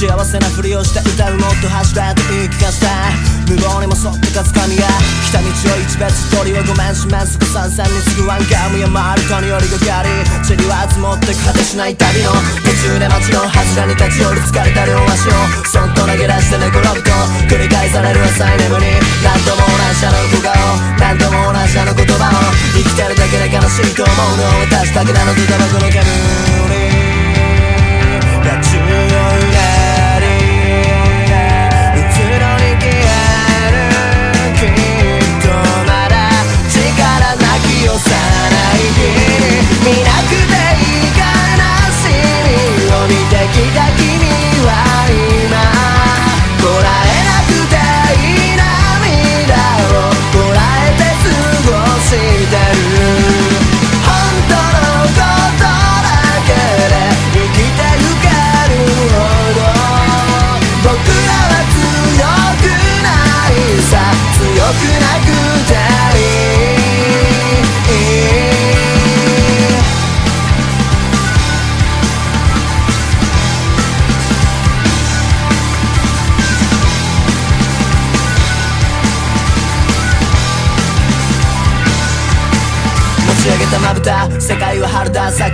幸せなふりをして歌うもっと走れと言い聞かせて無謀にも沿ってかつかみが来た道を一別鳥はごめんしめんすぐ参戦に次ぐワンガムや回るとによりがかり塵は積もって果てしない旅の途中で街の柱に立ち寄る疲れた両足をそっと投げ出して寝転ぶと繰り返される浅い眠り何度も同じあの小顔何度も同じあの言葉を。生きてるだけで悲しいと思うのを渡すだけなのとタバコの煙きた君は今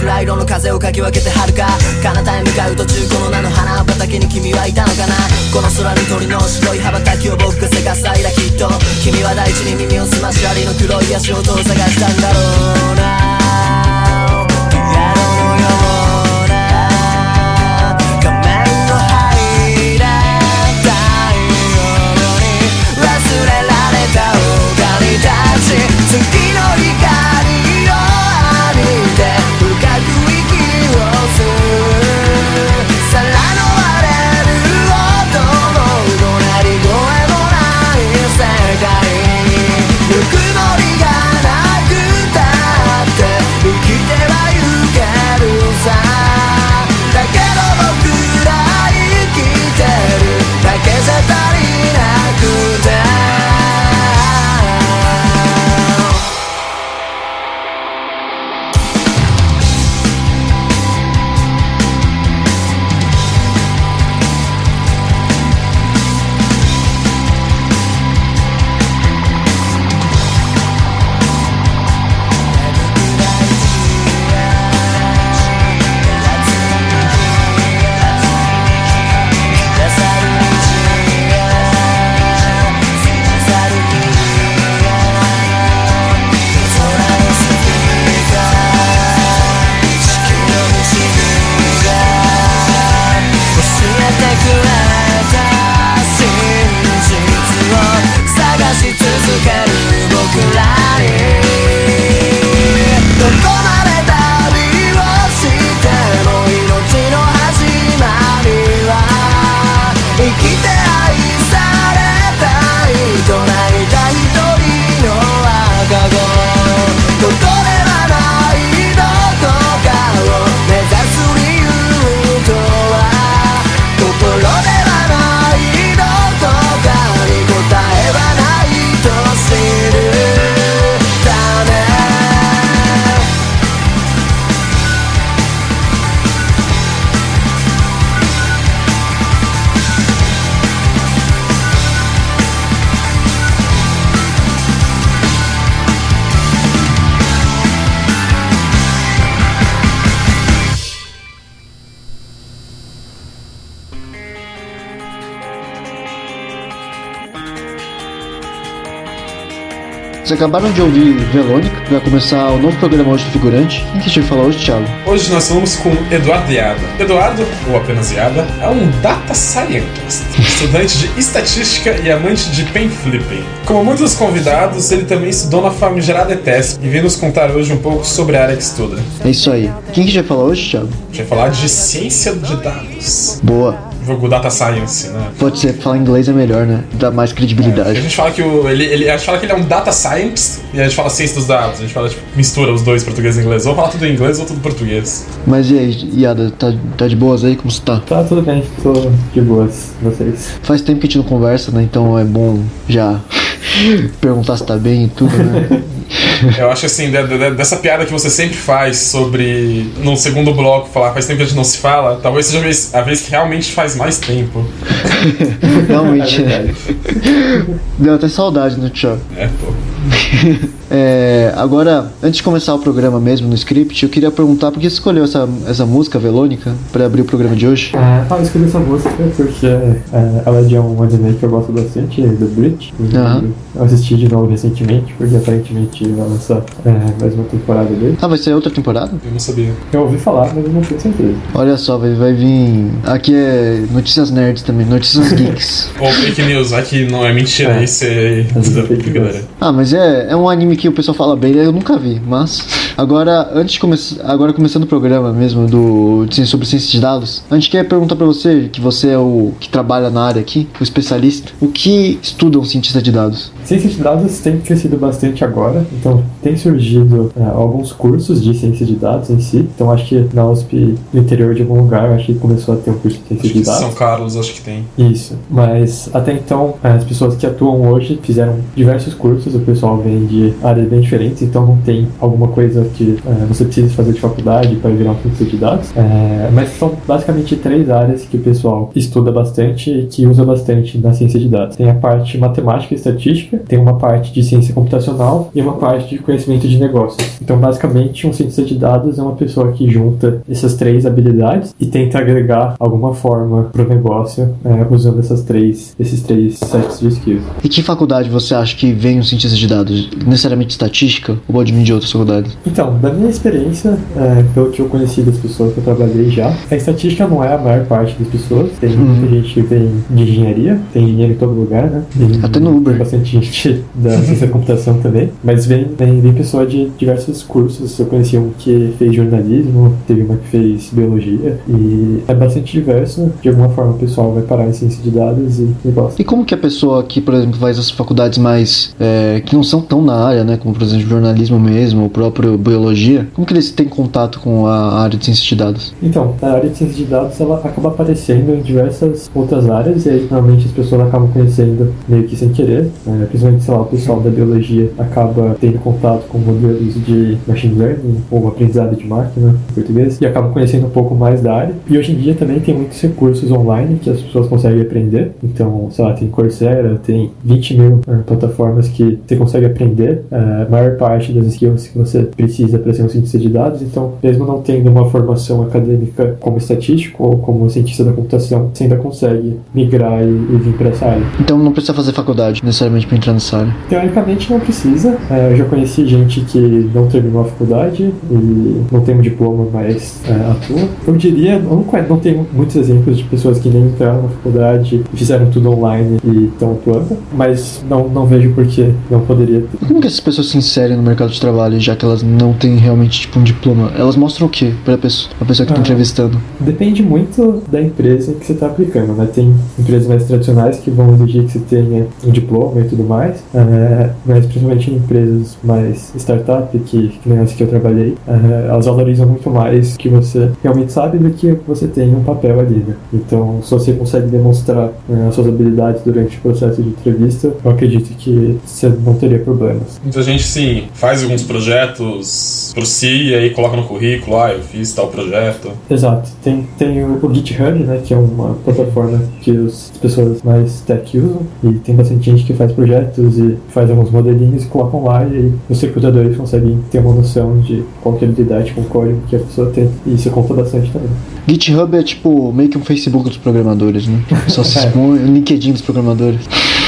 春だ桜色の風をかき分けて遥か。彼方へ向かう途中この名の花畑に君はいたのかな。この空に鳥の白い羽ばたきを僕がせかす間きっと君は大地に耳を澄ましアリの黒い足音を探したんだろうな。Vocês acabaram de ouvir Verônica, vai começar o novo programa hoje do Figurante. Quem que a gente vai falar hoje, Thiago? Hoje nós falamos com Eduardo Iada. Eduardo, ou apenas Iada, é um data scientist, estudante de estatística e amante de pen flipping. Como muitos dos convidados, ele também estudou na famigerada ETESP e vem nos contar hoje um pouco sobre a área que estuda. É isso aí. Quem que a gente vai falar hoje, Thiago? A gente vai falar de ciência de dados. Boa. Jogo Data Science, né? Pode ser, falar inglês é melhor, né? Dá mais A credibilidade. gente fala que o, ele, ele, a gente fala que ele é um data scientist e a gente fala ciência dos dados. A gente fala, tipo, mistura os dois, português e inglês. Ou fala tudo em inglês ou tudo em português. Mas e aí, Iada, tá, tá de boas aí? Como você tá? Tá tudo bem, tô de boas, vocês. Faz tempo que a gente não conversa, né? Então é bom já perguntar se tá bem e tudo, né? Eu acho assim, de- de- dessa piada que você sempre faz sobre no segundo bloco falar faz tempo que a gente não se fala, talvez seja a vez, a vez que realmente faz mais tempo. Realmente, É né? Deu até saudade no Tchau. É, pô. É, agora, antes de começar o programa mesmo no script, eu queria perguntar por que você escolheu essa, essa música, Velônica, pra abrir o programa de hoje? Ah, eu escolhi essa música porque é, ela é de um anime que eu gosto bastante, do Bleach. E Aham. Eu assisti de novo recentemente, porque aparentemente vai lançar é, mais uma temporada dele. Ah, vai ser outra temporada? Eu não sabia. Eu ouvi falar, mas eu não tenho certeza. Olha só, vai, vai vir. Aqui é notícias nerds também, notícias geeks. Ou fake news, aqui não é mentira, É. isso é. É. Ah, mas é, é um anime que o pessoal fala bem, eu nunca vi, mas. Agora, antes de começar. Agora começando o programa mesmo do sobre ciência de dados, a gente quer perguntar pra você, que você é o que trabalha na área aqui, o especialista, o que estuda um cientista de dados? Ciência de dados tem crescido bastante agora, então tem surgido é, alguns cursos de ciência de dados em si. Então acho que na USP, no interior de algum lugar, acho que começou a ter um curso de ciência Acho de dados. São Carlos, acho que tem. Isso, mas até então as pessoas que atuam hoje fizeram diversos cursos, o pessoal vem de áreas bem diferentes, então não tem alguma coisa que eh, você precisa fazer de faculdade para virar um cientista de dados. Eh, mas são basicamente três áreas que o pessoal estuda bastante e que usa bastante na ciência de dados. Tem a parte matemática e estatística, tem uma parte de ciência computacional e uma parte de conhecimento de negócios. Então, basicamente, um cientista de dados é uma pessoa que junta essas três habilidades e tenta agregar alguma forma para o negócio eh, usando essas três, esses três sets de skills. E que faculdade você acha que vem um cientista de dados? Necessariamente estatística? Ou pode vir de outras faculdades? Então, da minha experiência, é, pelo que eu conheci das pessoas que eu trabalhei já, a estatística não é a maior parte das pessoas. Tem muita gente que vem de engenharia, tem engenheiro em todo lugar, né? E Até no Uber. Tem bastante gente da ciência da computação também. Mas vem, vem, vem pessoa de diversos cursos. Eu conheci um que fez jornalismo, teve uma que fez biologia. E é bastante diverso. De alguma forma, o pessoal vai parar em ciência de dados e, e gosta. E como que a pessoa que, por exemplo, faz as faculdades mais. é, que não são tão na área, né? Como, por exemplo, jornalismo mesmo, ou próprio biologia, como que eles têm contato com a área de ciência de dados? Então, a área de ciência de dados ela acaba aparecendo em diversas outras áreas e aí normalmente as pessoas acabam conhecendo meio que sem querer, né? Principalmente, sei lá, o pessoal da biologia acaba tendo contato com modelos de machine learning ou aprendizado de máquina em português e acaba conhecendo um pouco mais da área. E hoje em dia também tem muitos recursos online que as pessoas conseguem aprender. Então, sei lá, tem Coursera, tem 20 mil eh, plataformas que você consegue aprender eh, a maior parte das skills que você precisa para ser um cientista de dados. Então, mesmo não tendo uma formação acadêmica como estatístico ou como cientista da computação, você ainda consegue migrar e, e vir para essa área. Então não precisa fazer faculdade necessariamente para área. Teoricamente não precisa. É, eu já conheci gente que não terminou a faculdade e não tem um diploma, mas é, atua. Eu diria, eu não, não tenho muitos exemplos de pessoas que nem entraram na faculdade fizeram tudo online e estão atuando, mas não, não vejo por que não poderia ter. Como que essas pessoas se inserem no mercado de trabalho, já que elas não têm realmente tipo um diploma? Elas mostram o que para pessoa, a pessoa que está Ah. entrevistando? Depende muito da empresa que você está aplicando, né? Tem empresas mais tradicionais que vão exigir que você tenha um diploma e tudo mais, é, mas principalmente em empresas mais startup, que, que nem essa que eu trabalhei, é, elas valorizam muito mais que você realmente sabe do que você tem um papel ali, né? Então, se você consegue demonstrar é, as suas habilidades durante o processo de entrevista, eu acredito que você não teria problemas. Muita gente, sim, faz alguns projetos por si e aí coloca no currículo, ah, eu fiz tal projeto. Exato. Tem, tem o, o GitHub, né, que é uma plataforma que os- as pessoas mais tech usam, e tem bastante gente que faz projetos e faz alguns modelinhos e colocam lá, e aí os recrutadores conseguem ter uma noção de qual que é a habilidade com o código que a pessoa tem, e isso conta bastante também. GitHub é tipo meio que um Facebook dos programadores, né? Só se expõe, um LinkedIn dos programadores.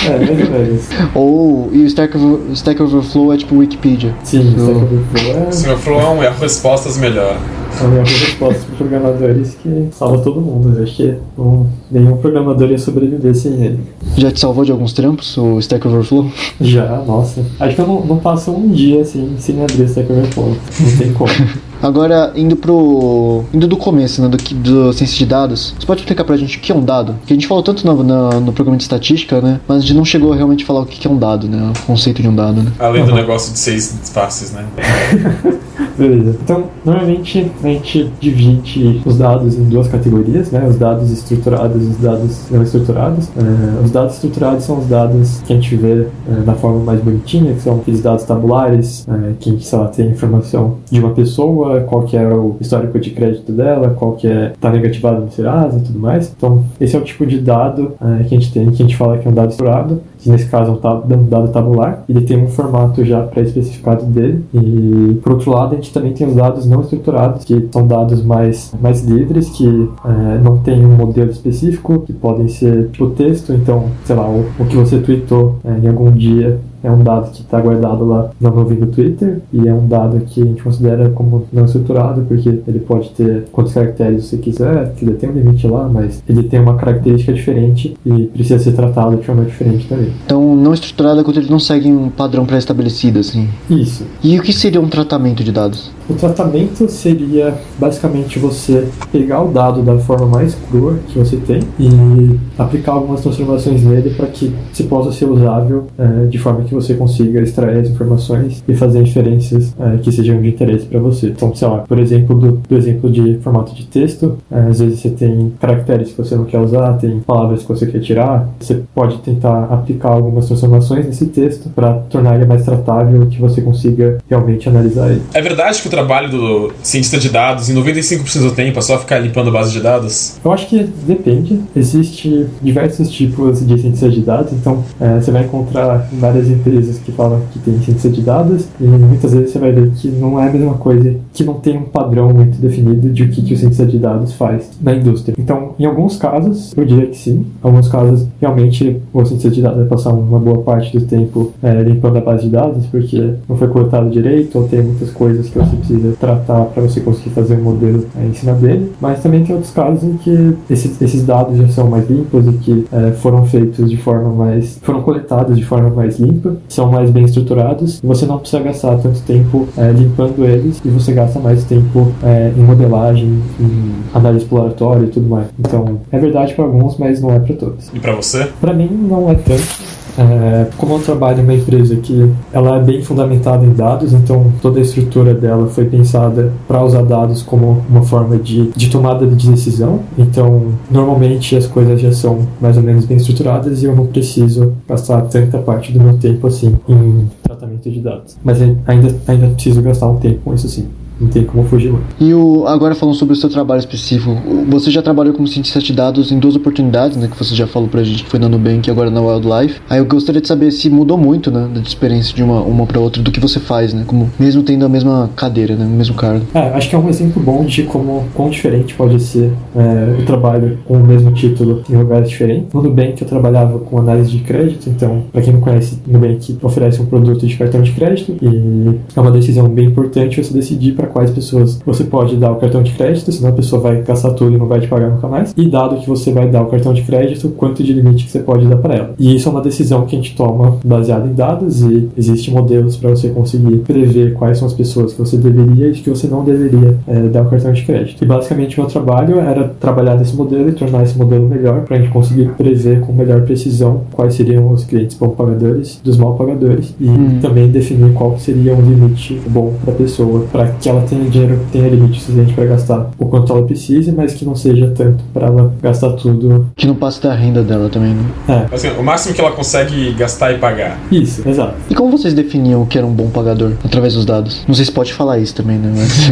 É, mais ou menos. Ou e o Stack, Over- Stack Overflow é tipo Wikipedia. Sim, Eu- Stack Overflow é, meu flow é um erro respostas melhor. É uma resposta para programadores que salva todo mundo. Eu acho que não, nenhum programador ia sobreviver sem ele. Já te salvou de alguns trampos, o Stack Overflow? Já, nossa. Acho que eu não, não passo um dia assim, sem abrir Stack Overflow. Não tem como. Agora, indo pro. indo do começo, né? Do, do ciência de dados, você pode explicar pra gente o que é um dado? Que a gente falou tanto no, no, no programa de estatística, né? Mas a gente não chegou a realmente falar o que é um dado, né? O conceito de um dado, né? Além do Uhum. negócio de seis faces, né? Beleza. Então, normalmente a gente divide os dados em duas categorias, né? Os dados estruturados e os dados não estruturados. É, os dados estruturados são os dados que a gente vê é, da forma mais bonitinha, que são aqueles dados tabulares, é, que a gente, sei lá, tem informação de uma pessoa, qual que é o histórico de crédito dela, qual que é tá negativado no Serasa e tudo mais. Então, esse é o tipo de dado é, que a gente tem, que a gente fala que é um dado estruturado, que nesse caso é um dado tabular. Ele tem um formato já pré-especificado dele. E, por outro lado, a gente também tem os dados não estruturados, que são dados mais, mais livres, que é, não tem um modelo específico, que podem ser tipo texto. Então, sei lá, o, o que você tweetou é, em algum dia é um dado que está guardado lá na nuvem do Twitter e é um dado que a gente considera como não estruturado porque ele pode ter quantos caracteres você quiser, ele tem um limite lá, mas ele tem uma característica diferente e precisa ser tratado de forma diferente também. Então, não estruturado é quando ele não segue um padrão pré-estabelecido, assim. Isso. E o que seria um tratamento de dados? O tratamento seria basicamente você pegar o dado da forma mais crua que você tem e aplicar algumas transformações nele para que se possa ser usável é, de forma que você consiga extrair as informações e fazer inferências é, que sejam de interesse para você. Então, sei lá, por exemplo, do, do exemplo de formato de texto, é, às vezes você tem caracteres que você não quer usar, tem palavras que você quer tirar, você pode tentar aplicar algumas transformações nesse texto para tornar ele mais tratável e que você consiga realmente analisar ele. É verdade que o trabalho do cientista de dados, em 95% do tempo, é só ficar limpando base de dados? Eu acho que depende. Existe diversos tipos de cientista de dados, então é, você vai encontrar várias empresas que falam que tem ciência de dados e muitas vezes você vai ver que não é a mesma coisa, que não tem um padrão muito definido de o que, que o cientista de dados faz na indústria. Então, em alguns casos, eu diria que sim. Em alguns casos, realmente, o cientista de dados vai passar uma boa parte do tempo é, limpando a base de dados porque não foi coletado direito ou tem muitas coisas que você precisa tratar para você conseguir fazer um modelo é, em cima dele. Mas também tem outros casos em que esses, esses dados já são mais limpos e que é, foram feitos de forma mais. foram coletados de forma mais limpa, são mais bem estruturados e você não precisa gastar tanto tempo é, limpando eles e você gasta mais tempo é, em modelagem, em análise exploratória e tudo mais. Então, é verdade para alguns, mas não é para todos. E para você? Para mim, não é tanto. É, como eu trabalho em uma empresa que ela é bem fundamentada em dados, então toda a estrutura dela foi pensada para usar dados como uma forma de, de tomada de decisão. Então, normalmente as coisas já são mais ou menos bem estruturadas e eu não preciso gastar tanta parte do meu tempo assim em tratamento de dados. Mas ainda, ainda preciso gastar um tempo com isso sim. Não tem como fugir muito. E o, agora falando sobre o seu trabalho específico, você já trabalhou como cientista de dados em duas oportunidades, né? Que você já falou pra gente que foi na Nubank e agora na Wildlife. Aí eu gostaria de saber se mudou muito, né? Da experiência de uma, uma pra outra, do que você faz, né? Como, mesmo tendo a mesma cadeira, né? O mesmo cargo. É, acho que é um exemplo bom de como quão diferente pode ser é, o trabalho com o mesmo título em lugares diferentes. No Nubank eu trabalhava com análise de crédito, então, pra quem não conhece, Nubank oferece um produto de cartão de crédito e é uma decisão bem importante você decidir para quais pessoas você pode dar o cartão de crédito, senão a pessoa vai gastar tudo e não vai te pagar nunca mais. E dado que você vai dar o cartão de crédito, quanto de limite que você pode dar para ela. E isso é uma decisão que a gente toma baseada em dados e existem modelos para você conseguir prever quais são as pessoas que você deveria e que você não deveria é, dar o cartão de crédito. E basicamente o meu trabalho era trabalhar nesse modelo e tornar esse modelo melhor para a gente conseguir prever com melhor precisão quais seriam os clientes bom pagadores dos mal pagadores e hum. também definir qual seria um limite bom para a pessoa para que ela tenha dinheiro, tenha limite suficiente para gastar o quanto ela precise, mas que não seja tanto para ela gastar tudo. Que não passe da renda dela também, né? É. Assim, o máximo que ela consegue gastar e pagar. Isso, exato. E como vocês definiam o que era um bom pagador através dos dados? Não sei se pode falar isso também, né? Mas,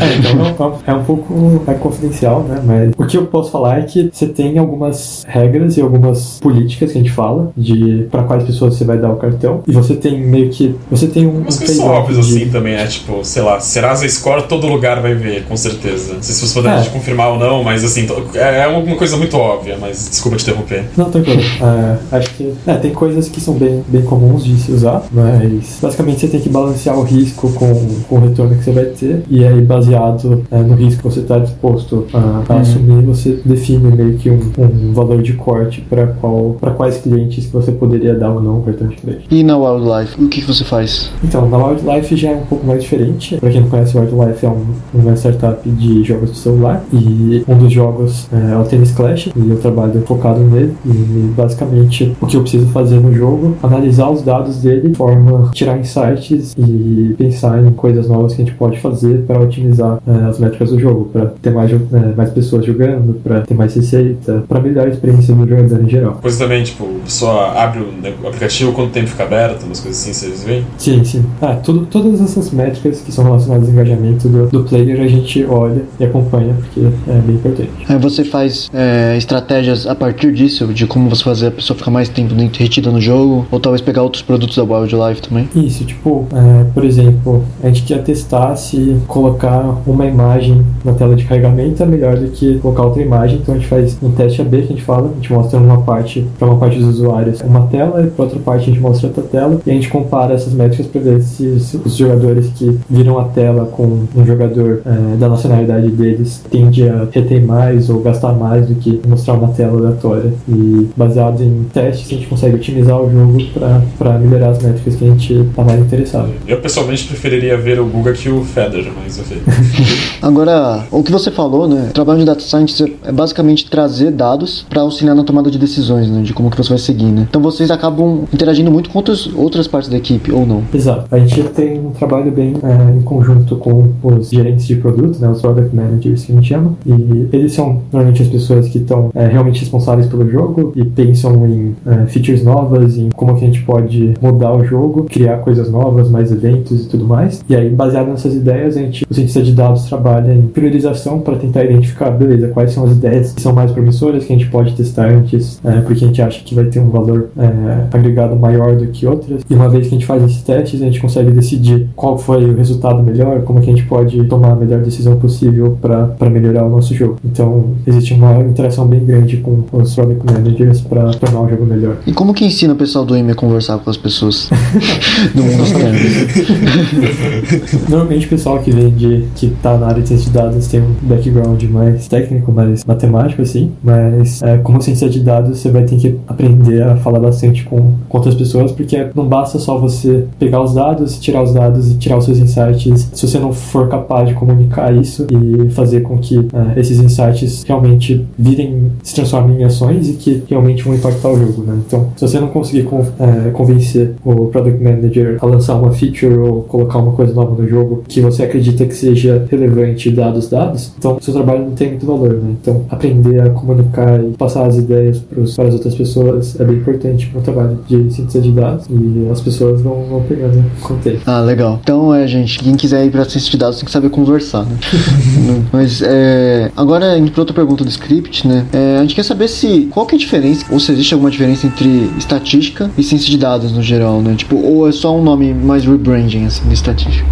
é, então é um pouco é confidencial, né? Mas o que eu posso falar é que você tem algumas regras e algumas políticas que a gente fala de para quais pessoas você vai dar o cartão e você tem meio que você tem um. Umas coisas óbvias de... assim também, é tipo, sei lá, Serasa Score todo lugar vai ver, com certeza. Não sei se você poderia é. confirmar ou não, mas assim, é, é uma coisa muito óbvia, mas desculpa te interromper. Não, tranquilo. É, acho que é, tem coisas que são bem, bem comuns de se usar, mas basicamente você tem que balancear o risco com, com o retorno que você vai ter, e aí baseado é, no risco que você está disposto a, a uhum. assumir, você define meio que um, um valor de corte para qual, quais clientes que você poderia dar ou não o cartão de crédito. E na Wildlife, o que, que você faz? Então, na Wildlife já é um pouco mais diferente. Para quem não conhece o Wildlife é um, uma startup de jogos de celular e um dos jogos é o Tennis Clash e eu trabalho focado nele e basicamente o que eu preciso fazer no jogo, analisar os dados dele de forma tirar insights e pensar em coisas novas que a gente pode fazer para otimizar é, as métricas do jogo, para ter mais, é, mais pessoas jogando, para ter mais receita, para melhorar a experiência do jogador em geral. Coisa também, tipo, só abre o aplicativo quando o tempo fica aberto, umas coisas assim, vocês veem? Sim, sim. Ah, tudo, todas essas métricas que são relacionadas engajamento do, do player a gente olha e acompanha, porque é bem importante. Aí você faz é, estratégias a partir disso, de como você fazer a pessoa ficar mais tempo retida no jogo, ou talvez pegar outros produtos da Wildlife também? Isso, tipo, é, por exemplo, a gente quer testar se colocar uma imagem na tela de carregamento é melhor do que colocar outra imagem, então a gente faz um teste AB que a gente fala, a gente mostra uma parte para uma parte dos usuários uma tela e para outra parte a gente mostra outra tela e a gente compara essas métricas para ver se, se, os jogadores que viram a tela com um jogador é, da nacionalidade deles tende a reter mais ou gastar mais do que mostrar uma tela aleatória. E baseado em testes, a gente consegue otimizar o jogo para melhorar as métricas que a gente está mais interessado. Eu pessoalmente preferiria ver o Guga que o Feder, mas ok. Agora, o que você falou, né? O trabalho de data science é basicamente trazer dados para auxiliar na tomada de decisões, né? De como que você vai seguir, né? Então vocês acabam interagindo muito com outras, outras partes da equipe, ou não? Exato. A gente tem um trabalho bem é, em conjunto com os gerentes de produto, né? Os product managers que a gente chama. E eles são normalmente as pessoas que estão é, realmente responsáveis pelo jogo e pensam em é, features novas, em como que a gente pode mudar o jogo, criar coisas novas, mais eventos e tudo mais. E aí, baseado nessas ideias, a gente, o cientista de dados trabalha em priorização para tentar identificar, beleza, quais são as ideias que são mais promissoras que a gente pode testar antes, é, porque a gente acha que vai ter um valor é, agregado maior do que outras. E uma vez que a gente faz esses testes, a gente consegue decidir qual foi o resultado melhor, como que a gente pode tomar a melhor decisão possível para melhorar o nosso jogo. Então, existe uma interação bem grande com os product managers para tornar o jogo melhor. E como que ensina o pessoal do IME a conversar com as pessoas no mundo dos Normalmente o pessoal que vem de que tá na área de ciência de dados tem um background mais técnico, mais matemático assim, mas é, como ciência de dados você vai ter que aprender a falar bastante com, com outras pessoas, porque não basta só você pegar os dados, tirar os dados e tirar os seus insights, se você não for capaz de comunicar isso e fazer com que é, esses insights realmente virem, se transformem em ações e que realmente vão impactar o jogo, né? Então, se você não conseguir con é, convencer o Product Manager a lançar uma feature ou colocar uma coisa nova no jogo que você acredita que seja relevante dados dados, então seu trabalho não tem muito valor, né? Então, aprender a comunicar e passar as ideias para as outras pessoas é bem importante para o trabalho de síntese de dados e as pessoas vão, vão pegando o tempo. Ah, legal. Então, é, gente, quem quiser ir para ciência de dados tem que saber conversar, né? Mas, é, agora, indo para outra pergunta do script, né? É, a gente quer saber se, qual que é a diferença, ou se existe alguma diferença entre estatística e ciência de dados no geral, né? Tipo, ou é só um nome mais rebranding, assim, de estatística?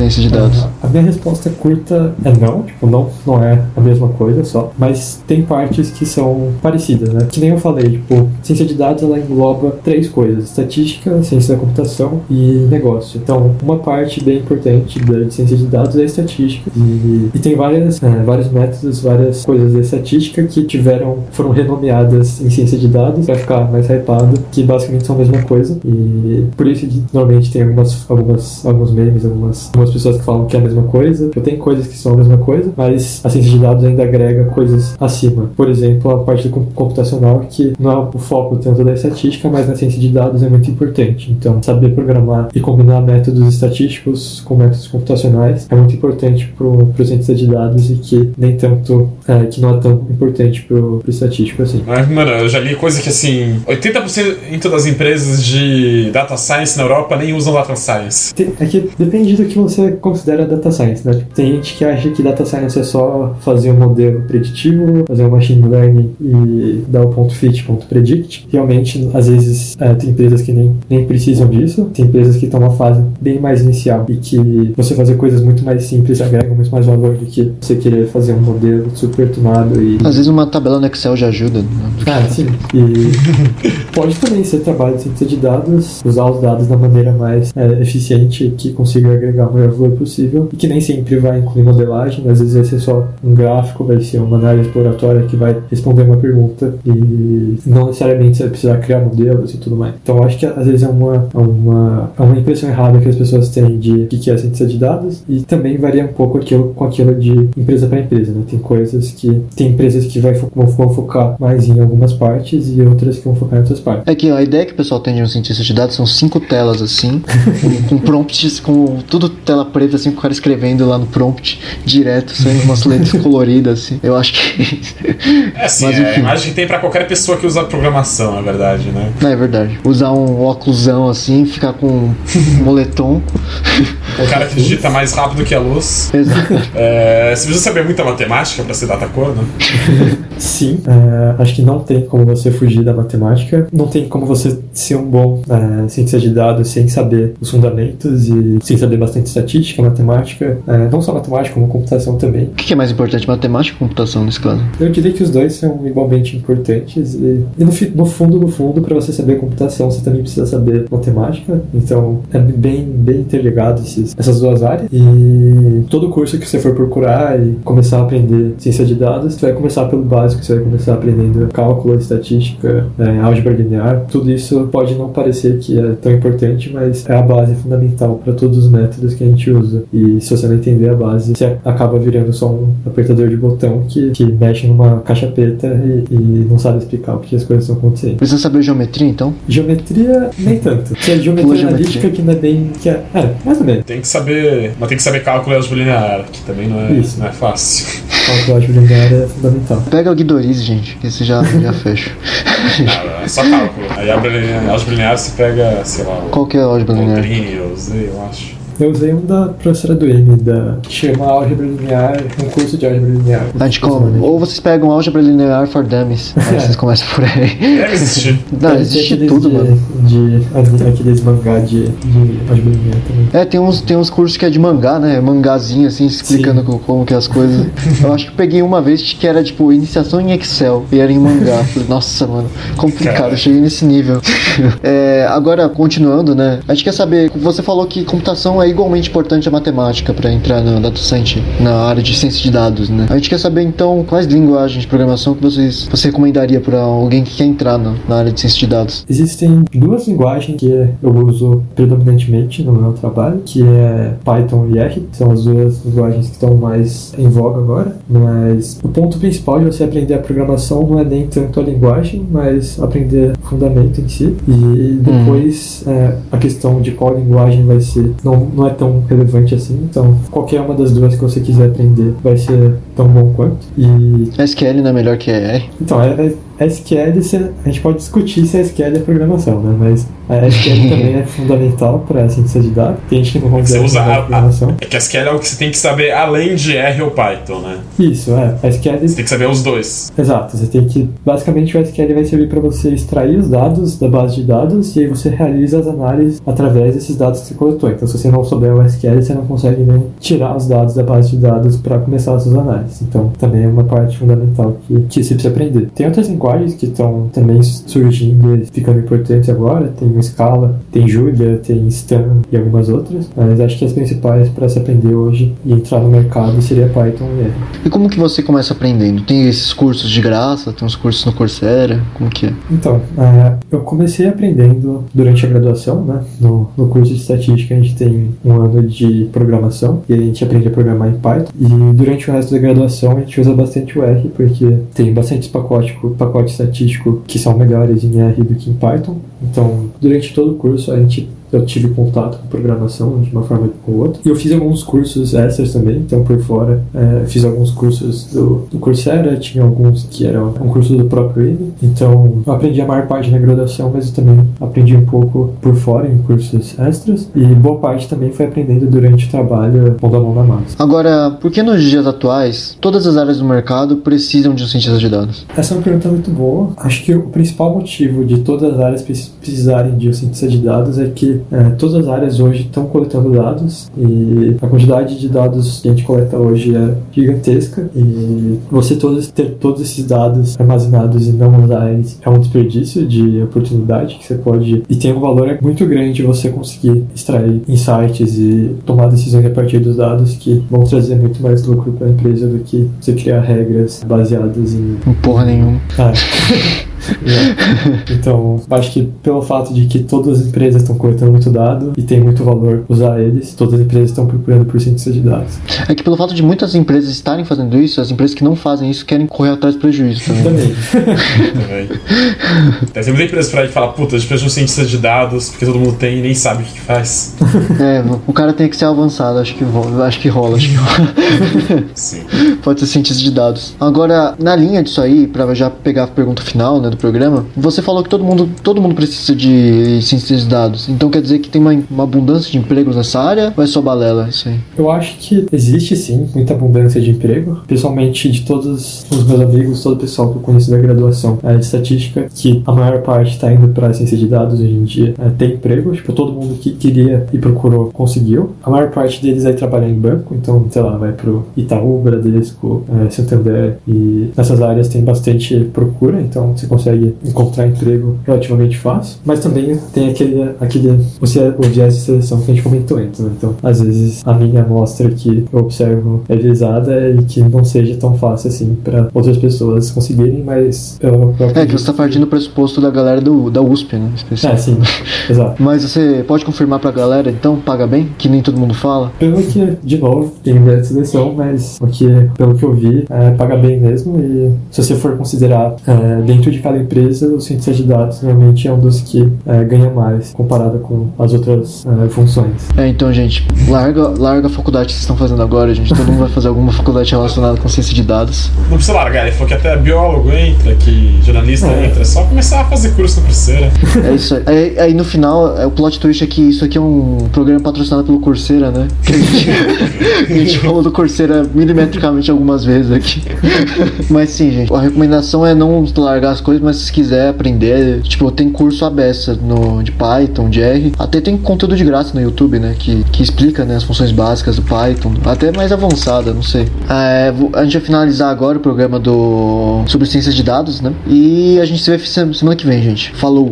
Ciência de dados. a minha resposta curta é não, tipo, não, não é a mesma coisa só, mas tem partes que são parecidas, né? Que nem eu falei, tipo, ciência de dados ela engloba três coisas: estatística, ciência da computação e negócio. Então, uma parte bem importante da ciência de dados é a estatística. E, e tem várias, é, vários métodos, várias coisas da estatística que tiveram, foram renomeadas em ciência de dados para ficar mais hypado, que basicamente são a mesma coisa. E por isso que normalmente tem algumas, algumas, alguns memes, algumas algumas pessoas que falam que é a mesma coisa. Eu tenho coisas que são a mesma coisa, mas a ciência de dados ainda agrega coisas acima. Por exemplo, a parte computacional, que não é o foco tanto da estatística, mas na ciência de dados é muito importante. Então, saber programar e combinar métodos estatísticos com métodos computacionais é muito importante para o cientista de dados e que nem tanto, é, que não é tão importante para o estatístico assim. Mas, mano, eu já li coisa que assim, 80% das empresas de data science na Europa nem usam data science. É que depende do que você você considera data science, né? Tem gente que acha que data science é só fazer um modelo preditivo, fazer um machine learning e dar o ponto fit, ponto predict. Realmente, às vezes, é, tem empresas que nem, nem precisam disso, tem empresas que estão numa fase bem mais inicial e que você fazer coisas muito mais simples agrega muito mais valor do que você querer fazer um modelo super tunado e... Às vezes uma tabela no Excel já ajuda. Né? Ah, sim. E pode também ser trabalho de ciência de dados, usar os dados da maneira mais é, eficiente que consiga agregar mais valor possível e que nem sempre vai incluir modelagem, às vezes vai ser só um gráfico, vai ser uma análise exploratória que vai responder uma pergunta e não necessariamente você vai precisar criar modelos e tudo mais. Então acho que às vezes é uma, é uma, é uma impressão errada que as pessoas têm de o que é ciência de dados e também varia um pouco aquilo, com aquilo de empresa para empresa, né? Tem coisas que tem empresas que vai, vão, vão focar mais em algumas partes e outras que vão focar em outras partes. É que a ideia que o pessoal tem de um cientista de dados são cinco telas assim, com prompts, com tudo tela preta assim, com o cara escrevendo lá no prompt direto, saindo umas letras coloridas assim. Eu acho que É assim, Mas, é a imagem que tem pra qualquer pessoa que usa programação, na verdade, né? Não, é verdade. Usar um óculosão assim, ficar com um moletom. O cara que digita mais rápido que a luz. Exato. É, você precisa saber muita matemática pra ser data core, né? Sim, é, acho que não tem como você fugir da matemática, não tem como você ser um bom é, cientista de dados sem saber os fundamentos e sem saber bastante estatística, matemática, é, não só matemática, como computação também. O que é mais importante, matemática ou computação nesse caso? Eu diria que os dois são igualmente importantes e, e no, no fundo, no fundo, para você saber computação, você também precisa saber matemática, então é bem, bem interligado esses, essas duas áreas e todo curso que você for procurar e começar a aprender ciência de dados, você vai começar pelo básico, você vai começar aprendendo cálculo, estatística, é, álgebra linear, tudo isso pode não parecer que é tão importante, mas é a base fundamental para todos os métodos que a gente usa e se você não entender a base, você acaba virando só um apertador de botão que, que mexe numa caixa preta e, e não sabe explicar porque as coisas estão acontecendo. Precisa saber geometria então? Geometria, nem tanto. Que é Pula geometria geometria. analítica que ainda é bem. Que é, é, mais ou menos. Tem que saber. Mas tem que saber cálculo e álgebra linear, que também não é, Isso. não é fácil. Cálculo álgebra linear é fundamental. Pega o Guidorize, gente, que esse já, já fecha. Ah, é só cálculo. Aí álgebra linear, álgebra linear você pega, sei lá, Qual que é a álgebra linear? Eu acho. Eu usei um da professora do M, da, que chama Álgebra Linear, um curso de álgebra linear. A gente. Ou vocês pegam álgebra linear for dummies. Aí vocês começam por aí. Existir. Não, existe tudo, de, mano. De, aqueles mangá de, de álgebra linear também. É, tem uns, tem uns cursos que é de mangá, né? Mangazinho, assim, explicando co- como que é as coisas. Eu acho que peguei uma vez que era, tipo, iniciação em Excel. E era em mangá. Falei, Nossa, mano, complicado. Cara. Eu cheguei nesse nível. É, agora, continuando, né? A gente quer saber, você falou que computação é igualmente importante a matemática para entrar na data science, na área de ciência de dados, né? A gente quer saber, então, quais linguagens de programação que vocês, você recomendaria para alguém que quer entrar na, na área de ciência de dados? Existem duas linguagens que eu uso predominantemente no meu trabalho, que é Python e R, são as duas linguagens que estão mais em voga agora, mas o ponto principal de você aprender a programação não é nem tanto a linguagem, mas aprender fundamento em si, e depois é, a questão de qual linguagem vai ser não, não é tão relevante assim, então qualquer uma das duas que você quiser aprender vai ser tão bom quanto, e SQL não é melhor que R? então, é, é SQL, se- a gente pode discutir se a SQL é programação, né? Mas a SQL também é fundamental para a ciência de dados. Tem gente que não Você considera usa como a, a, programação. É que SQL é o que você tem que saber além de R ou Python, né? Isso, é. A SQL... Você tem que saber os dois. Exato, você tem que... Basicamente, o SQL vai servir para você extrair os dados da base de dados e aí você realiza as análises através desses dados que você coletou. Então, se você não souber o SQL, você não consegue nem tirar os dados da base de dados para começar as suas análises. Então, também é uma parte fundamental que, que você precisa aprender. Tem outras linguagens que estão também surgindo e ficando importantes agora. Tem o Scala, tem Julia, tem Stan e algumas outras. Mas acho que as principais para se aprender hoje e entrar no mercado seria Python e R. E como que você começa aprendendo? Tem esses cursos de graça? Tem uns cursos no Coursera? Como que é? Então, é, eu comecei aprendendo durante a graduação, né? No, no curso de estatística a gente tem um ano de programação e a gente aprende a programar em Python. E durante o resto da graduação a gente usa bastante o R porque tem bastante pacote, pacote estatístico que são melhores em R do que em Python. Então, durante todo o curso a gente eu tive contato com programação de uma forma ou outra. E eu fiz alguns cursos extras também, então por fora é, fiz alguns cursos do, do Coursera, tinha alguns que eram um curso do próprio INE. Então eu aprendi a maior parte na graduação, mas eu também aprendi um pouco por fora em cursos extras. E boa parte também foi aprendendo durante o trabalho, pondo a mão na massa. Agora, por que nos dias atuais todas as áreas do mercado precisam de um cientista de dados? Essa é uma pergunta muito boa. Acho que o principal motivo de todas as áreas precis- precisarem de um cientista de dados é que é, todas as áreas hoje estão coletando dados e a quantidade de dados que a gente coleta hoje é gigantesca e você todos, ter todos esses dados armazenados e não usar eles é um desperdício de oportunidade que você pode e tem um valor muito grande você conseguir extrair insights e tomar decisões a partir dos dados que vão trazer muito mais lucro para a empresa do que você criar regras baseadas em Porra nenhuma. ah. então, acho que pelo fato de que todas as empresas estão coletando muito dado e tem muito valor usar eles, todas as empresas estão procurando por ciência de dados. É que pelo fato de muitas empresas estarem fazendo isso, as empresas que não fazem isso querem correr atrás do prejuízo também. Também. Também. Tem muita empresa por aí que fala, puta, a gente precisa de um cientista de dados, porque todo mundo tem e nem sabe o que, que faz. É, o cara tem que ser avançado, acho que, acho que rola, acho que rola. Sim. Pode ser cientista de dados. Agora, na linha disso aí, pra já pegar a pergunta final né, do programa, você falou que todo mundo, todo mundo precisa de ciência de dados. Então quer dizer que tem uma, uma abundância de empregos nessa área ou é só balela isso aí? Eu acho que existe sim muita abundância de emprego, principalmente de todos os meus amigos, todo o pessoal que eu conheço da graduação é, de estatística, que a maior parte está indo para a ciência de dados hoje em dia, é, tem emprego, tipo, todo mundo que queria e procurou conseguiu. A maior parte deles vai trabalhar em banco, então, sei lá, vai pro Itaú, Bradesco, é, Santander, e nessas áreas tem bastante procura, então você consegue encontrar emprego relativamente fácil. Mas também tem aquele, aquele o viés de seleção que a gente comentou antes, né? Então, às vezes, a minha amostra que eu observo é visada e que não seja tão fácil assim para outras pessoas conseguirem, mas eu, eu É que você tá partindo do pressuposto da galera do, da USP, né? especial. É, sim, exato. Mas você pode confirmar pra galera, então, paga bem? Que nem todo mundo fala? Pelo que, de novo, tem viés de seleção, mas o que, pelo que eu vi, é, paga bem mesmo. E se você for considerar é, dentro de cada empresa, o cientista de dados normalmente é um dos que é, ganha mais comparado com as outras é, funções. É, então, gente, larga, larga a faculdade que vocês estão fazendo agora, gente. Todo mundo vai fazer alguma faculdade relacionada com ciência de dados. Não precisa largar, ele falou que até biólogo entra, que jornalista É. entra, é só começar a fazer curso na Coursera. É isso aí. Aí, aí no final, é, o plot twist é que isso aqui é um programa patrocinado pelo Coursera, né? Que a gente, a gente falou do Coursera milimetricamente algumas vezes aqui. Mas sim, gente, a recomendação é não largar as coisas, mas se quiser aprender, tipo, tem curso beça no, de Python, de R. Até tem conteúdo de graça no YouTube, né? Que, que explica né, as funções básicas do Python. Até mais avançada, não sei. É, vou- a gente vai finalizar agora o programa do sobre ciência de dados, né? E a gente se vê se- semana que vem, gente. Falou!